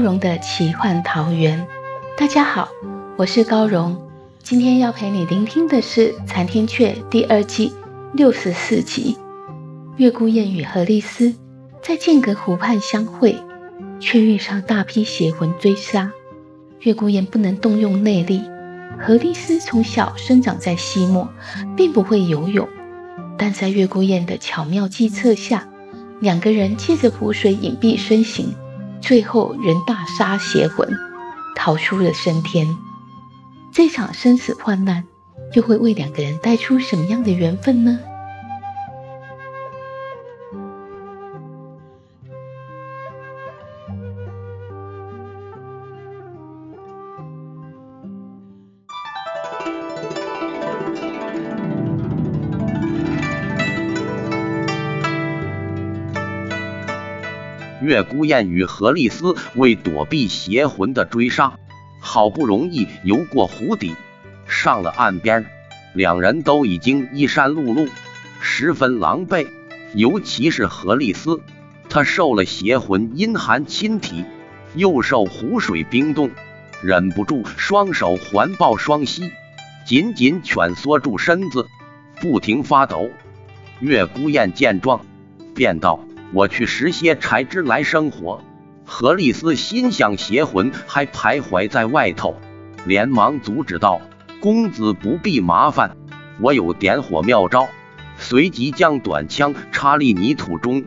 荣的奇幻桃源。大家好，我是高荣。今天要陪你聆听的是《残天阙》第二季六十四集。月孤雁与何丽丝在剑阁湖畔相会，却遇上大批邪魂追杀。月孤雁不能动用内力，何丽丝从小生长在西漠，并不会游泳。但在月孤雁的巧妙计策下，两个人借着湖水隐蔽身形。最后，人大杀邪魂，逃出了升天。这场生死患难，又会为两个人带出什么样的缘分呢？月孤雁与何丽丝为躲避邪魂的追杀，好不容易游过湖底，上了岸边。两人都已经衣衫露露，十分狼狈。尤其是何丽丝，她受了邪魂阴寒侵体，又受湖水冰冻，忍不住双手环抱双膝，紧紧蜷缩住身子，不停发抖。月孤雁见状，便道。我去拾些柴枝来生火。何丽丝心想邪魂还徘徊在外头，连忙阻止道：“公子不必麻烦，我有点火妙招。”随即将短枪插入泥土中，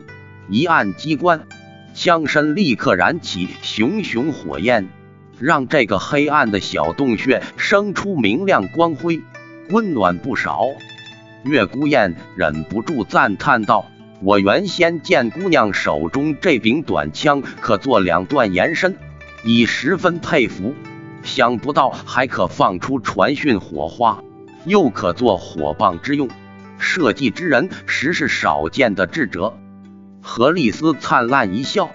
一按机关，枪身立刻燃起熊熊火焰，让这个黑暗的小洞穴生出明亮光辉，温暖不少。月孤雁忍不住赞叹道。我原先见姑娘手中这柄短枪可做两段延伸，已十分佩服。想不到还可放出传讯火花，又可做火棒之用，设计之人实是少见的智者。何丽丝灿烂一笑，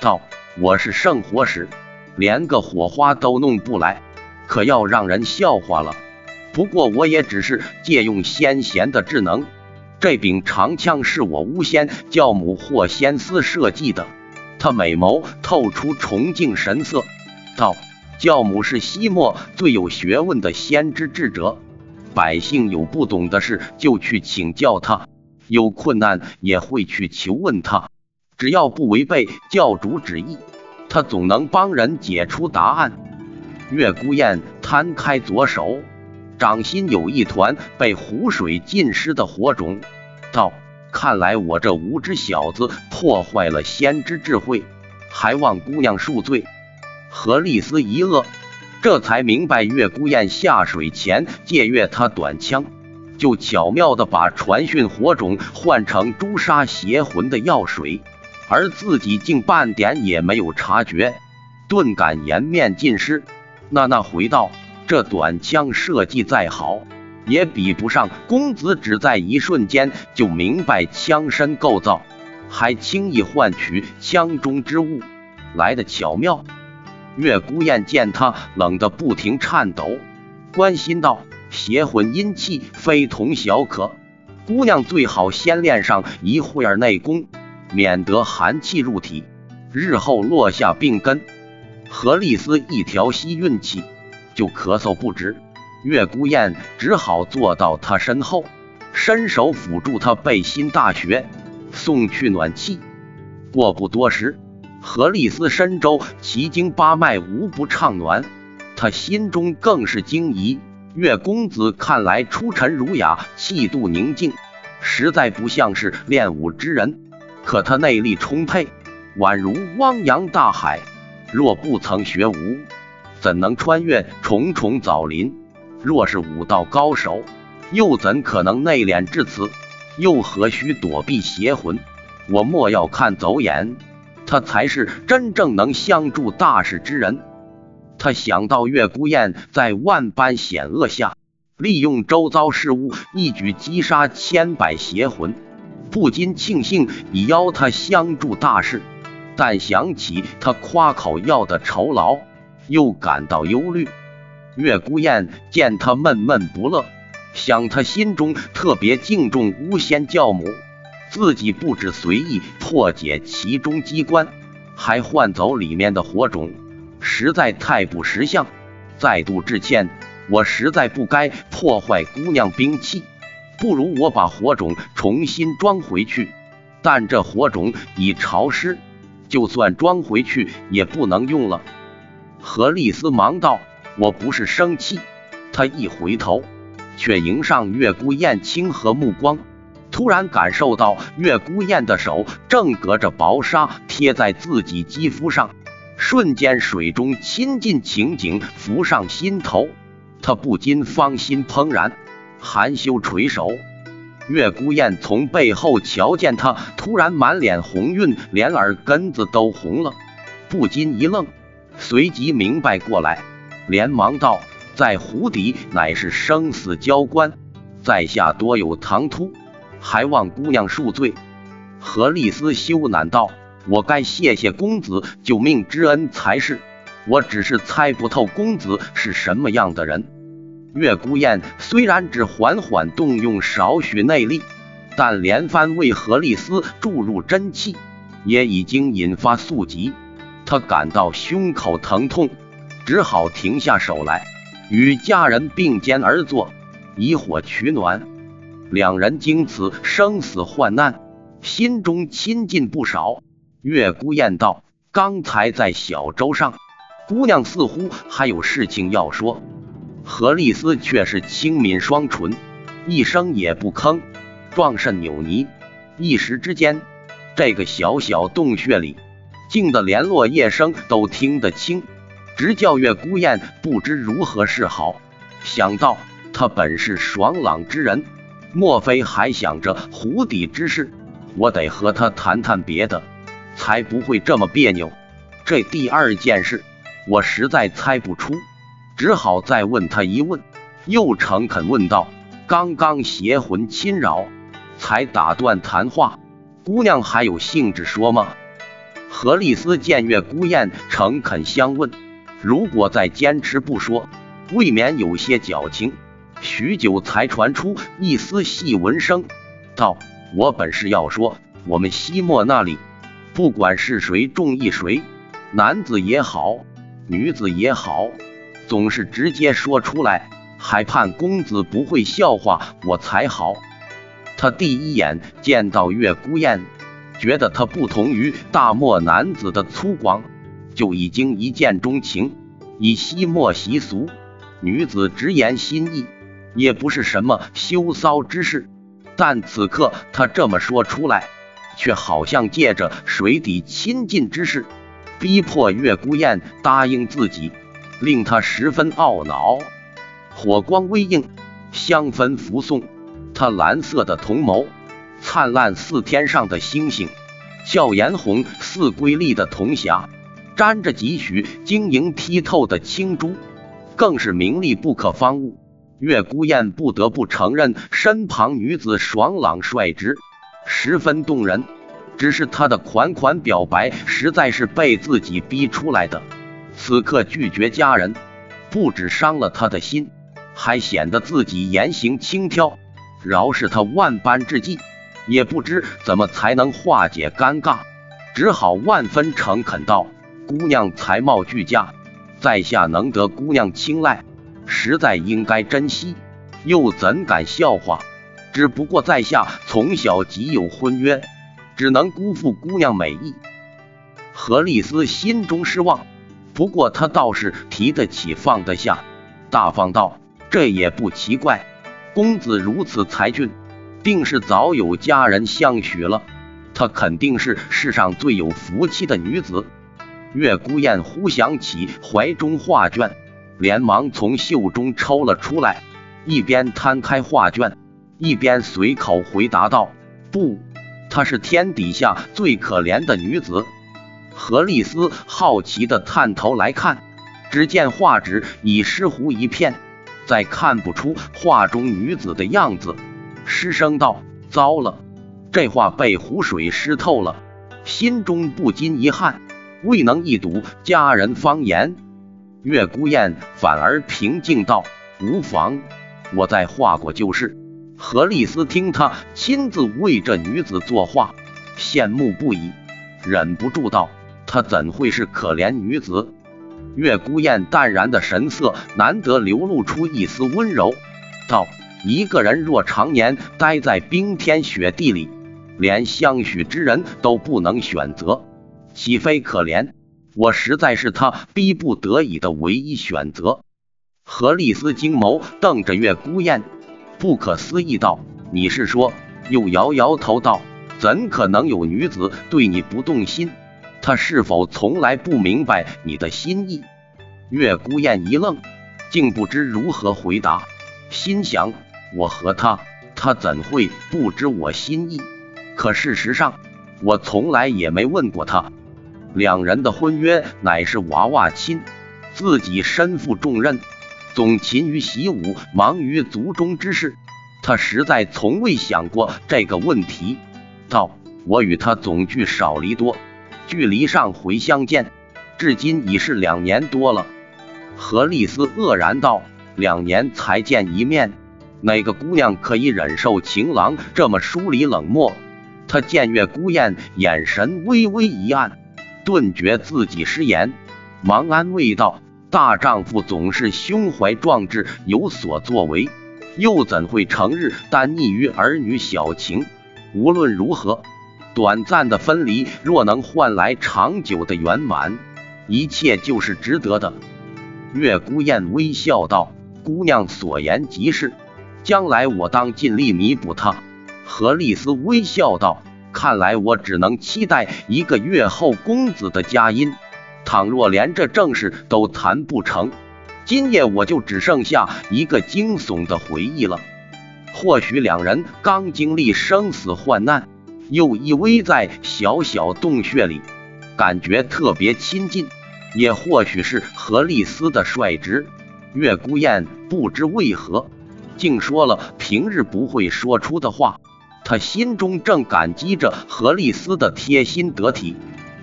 道：“我是圣火使，连个火花都弄不来，可要让人笑话了。不过我也只是借用先贤的智能。”这柄长枪是我巫仙教母霍仙思设计的。他美眸透出崇敬神色，道：“教母是西漠最有学问的先知智者，百姓有不懂的事就去请教他，有困难也会去求问他。只要不违背教主旨意，他总能帮人解出答案。”月孤雁摊开左手。掌心有一团被湖水浸湿的火种，道：“看来我这无知小子破坏了先知智慧，还望姑娘恕罪。”何丽丝一愕，这才明白月孤雁下水前借阅他短枪，就巧妙的把传讯火种换成诛杀邪魂的药水，而自己竟半点也没有察觉，顿感颜面尽失，娜娜回道。这短枪设计再好，也比不上公子只在一瞬间就明白枪身构造，还轻易换取枪中之物来的巧妙。月孤雁见他冷得不停颤抖，关心道：“邪魂阴气非同小可，姑娘最好先练上一会儿内功，免得寒气入体，日后落下病根。”何丽丝一条吸运气。就咳嗽不止，月孤雁只好坐到他身后，伸手抚住他背心大穴，送去暖气。过不多时，何丽丝身周奇经八脉无不畅暖，他心中更是惊疑：月公子看来出尘儒雅，气度宁静，实在不像是练武之人。可他内力充沛，宛如汪洋大海。若不曾学武，怎能穿越重重枣林？若是武道高手，又怎可能内敛至此？又何须躲避邪魂？我莫要看走眼，他才是真正能相助大事之人。他想到月孤雁在万般险恶下，利用周遭事物一举击杀千百邪魂，不禁庆幸已邀他相助大事。但想起他夸口要的酬劳，又感到忧虑。月孤雁见他闷闷不乐，想他心中特别敬重巫仙教母，自己不止随意破解其中机关，还换走里面的火种，实在太不识相。再度致歉，我实在不该破坏姑娘兵器，不如我把火种重新装回去。但这火种已潮湿。就算装回去也不能用了。何丽丝忙道：“我不是生气。”他一回头，却迎上月孤雁清和目光，突然感受到月孤雁的手正隔着薄纱贴在自己肌肤上，瞬间水中亲近情景浮上心头，他不禁芳心怦然，含羞垂首。月孤雁从背后瞧见他，突然满脸红晕，连耳根子都红了，不禁一愣，随即明白过来，连忙道：“在湖底乃是生死交关，在下多有唐突，还望姑娘恕罪。”何丽丝羞赧道：“我该谢谢公子救命之恩才是，我只是猜不透公子是什么样的人。”月孤雁虽然只缓缓动用少许内力，但连番为何丽丝注入真气，也已经引发宿疾。他感到胸口疼痛，只好停下手来，与家人并肩而坐，以火取暖。两人经此生死患难，心中亲近不少。月孤雁道：“刚才在小舟上，姑娘似乎还有事情要说。”何丽丝却是轻抿双唇，一声也不吭，壮甚扭捏。一时之间，这个小小洞穴里静得连落叶声都听得清，直叫月孤雁不知如何是好。想到他本是爽朗之人，莫非还想着湖底之事？我得和他谈谈别的，才不会这么别扭。这第二件事，我实在猜不出。只好再问他一问，又诚恳问道：“刚刚邪魂侵扰，才打断谈话，姑娘还有兴致说吗？”何丽丝见月孤雁诚恳相问，如果再坚持不说，未免有些矫情。许久才传出一丝细闻声，道：“我本是要说，我们西漠那里，不管是谁中意谁，男子也好，女子也好。”总是直接说出来，还盼公子不会笑话我才好。他第一眼见到月孤雁，觉得他不同于大漠男子的粗犷，就已经一见钟情。以西漠习俗，女子直言心意也不是什么羞骚之事，但此刻他这么说出来，却好像借着水底亲近之事，逼迫月孤雁答应自己。令他十分懊恼，火光微映，香氛浮送。他蓝色的瞳眸，灿烂似天上的星星；笑颜红似瑰丽的铜匣，沾着几许晶莹剔透的青珠，更是名利不可方物。月孤雁不得不承认，身旁女子爽朗率直，十分动人。只是他的款款表白，实在是被自己逼出来的。此刻拒绝家人，不止伤了他的心，还显得自己言行轻佻。饶是他万般之计，也不知怎么才能化解尴尬，只好万分诚恳道：“姑娘才貌俱佳，在下能得姑娘青睐，实在应该珍惜，又怎敢笑话？只不过在下从小即有婚约，只能辜负姑娘美意。”何丽丝心中失望。不过她倒是提得起放得下，大方道：“这也不奇怪，公子如此才俊，定是早有佳人相许了。她肯定是世上最有福气的女子。月孤雁忽想起怀中画卷，连忙从袖中抽了出来，一边摊开画卷，一边随口回答道：“不，她是天底下最可怜的女子。”何丽丝好奇地探头来看，只见画纸已湿糊一片，再看不出画中女子的样子，失声道：“糟了，这画被湖水湿透了。”心中不禁遗憾。未能一睹佳人芳颜，月孤雁反而平静道：“无妨，我再画过就是。”何丽丝听他亲自为这女子作画，羡慕不已，忍不住道：“她怎会是可怜女子？”月孤雁淡然的神色难得流露出一丝温柔，道：“一个人若常年待在冰天雪地里，连相许之人都不能选择。”岂非可怜？我实在是他逼不得已的唯一选择。何丽丝惊眸瞪着月孤雁，不可思议道：“你是说？”又摇摇头道：“怎可能有女子对你不动心？她是否从来不明白你的心意？”月孤雁一愣，竟不知如何回答，心想：我和他，他怎会不知我心意？可事实上，我从来也没问过他。两人的婚约乃是娃娃亲，自己身负重任，总勤于习武，忙于族中之事。他实在从未想过这个问题。道：“我与他总聚少离多，距离上回相见，至今已是两年多了。”何丽丝愕然道：“两年才见一面，哪个姑娘可以忍受情郎这么疏离冷漠？”他见月孤雁眼神微微一暗。顿觉自己失言，忙安慰道：“大丈夫总是胸怀壮志，有所作为，又怎会成日单溺于儿女小情？无论如何，短暂的分离若能换来长久的圆满，一切就是值得的。”月孤雁微笑道：“姑娘所言极是，将来我当尽力弥补他。”何丽丝微笑道。看来我只能期待一个月后公子的佳音。倘若连这正事都谈不成，今夜我就只剩下一个惊悚的回忆了。或许两人刚经历生死患难，又依偎在小小洞穴里，感觉特别亲近。也或许是何丽丝的率直，月孤雁不知为何，竟说了平日不会说出的话。他心中正感激着何丽丝的贴心得体，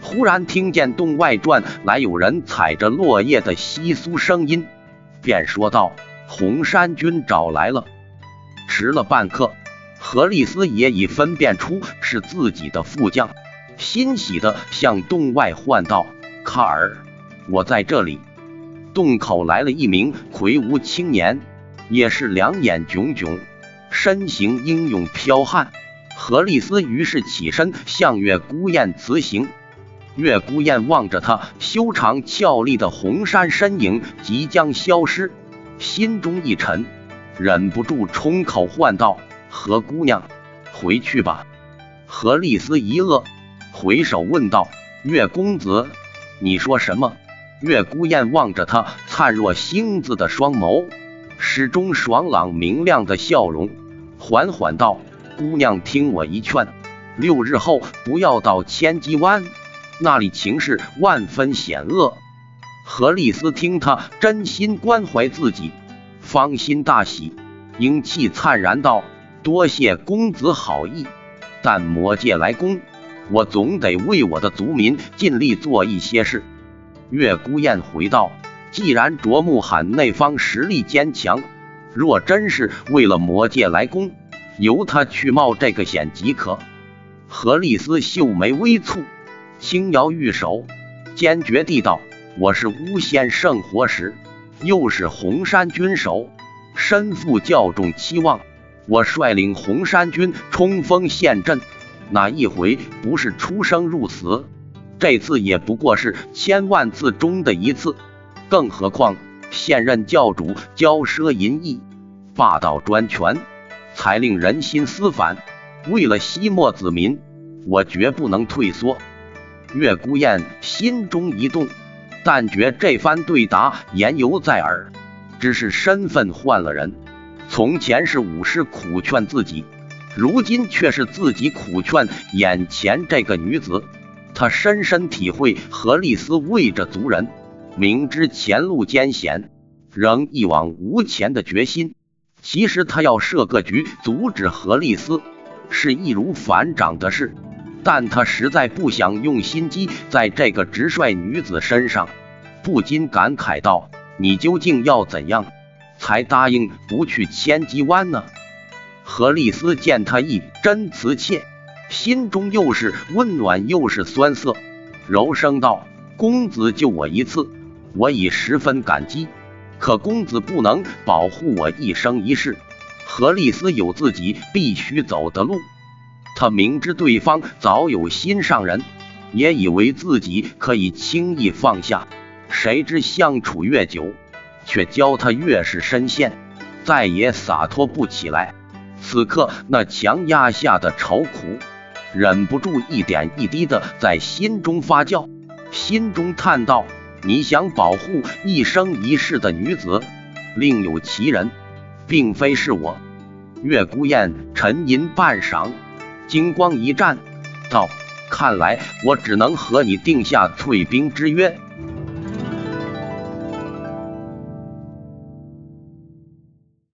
忽然听见洞外传来有人踩着落叶的窸窣声音，便说道：“红衫军找来了。”迟了半刻，何丽丝也已分辨出是自己的副将，欣喜地向洞外唤道：“卡尔，我在这里。”洞口来了一名魁梧青年，也是两眼炯炯。身形英勇剽悍，何丽丝于是起身向月孤雁辞行。月孤雁望着他修长俏丽的红衫身影即将消失，心中一沉，忍不住冲口唤道：“何姑娘，回去吧。”何丽丝一愕，回首问道：“月公子，你说什么？”月孤雁望着他灿若星子的双眸。始终爽朗明亮的笑容，缓缓道：“姑娘，听我一劝，六日后不要到千机湾，那里情势万分险恶。”何丽丝听他真心关怀自己，芳心大喜，英气灿然道：“多谢公子好意，但魔界来攻，我总得为我的族民尽力做一些事。”月孤雁回道。既然卓木罕那方实力坚强，若真是为了魔界来攻，由他去冒这个险即可。何丽丝秀眉微蹙，轻摇玉手，坚决地道：“我是巫仙圣火使，又是红山军首，身负教众期望。我率领红山军冲锋陷阵，哪一回不是出生入死？这次也不过是千万次中的一次。”更何况现任教主骄奢淫逸、霸道专权，才令人心思烦。为了西莫子民，我绝不能退缩。月孤雁心中一动，但觉这番对答言犹在耳，只是身份换了人。从前是武士苦劝自己，如今却是自己苦劝眼前这个女子。他深深体会何丽丝为着族人，明知前路艰险，仍一往无前的决心。其实他要设个局阻止何丽丝，是易如反掌的事。但他实在不想用心机在这个直率女子身上，不禁感慨道：“你究竟要怎样，才答应不去千机湾呢？”何丽丝见他一真辞切，心中又是温暖又是酸涩，柔声道：“公子救我一次，我已十分感激。可公子不能保护我一生一世。何丽丝有自己必须走的路。”他明知对方早有心上人，也以为自己可以轻易放下。谁知相处越久，却教他越是深陷，再也洒脱不起来。此刻那强压下的愁苦，忍不住一点一滴的在心中发酵，心中叹道：“你想保护一生一世的女子，另有其人，并非是我。”月孤雁沉吟半晌。金光一绽，道：“看来我只能和你定下退兵之约。”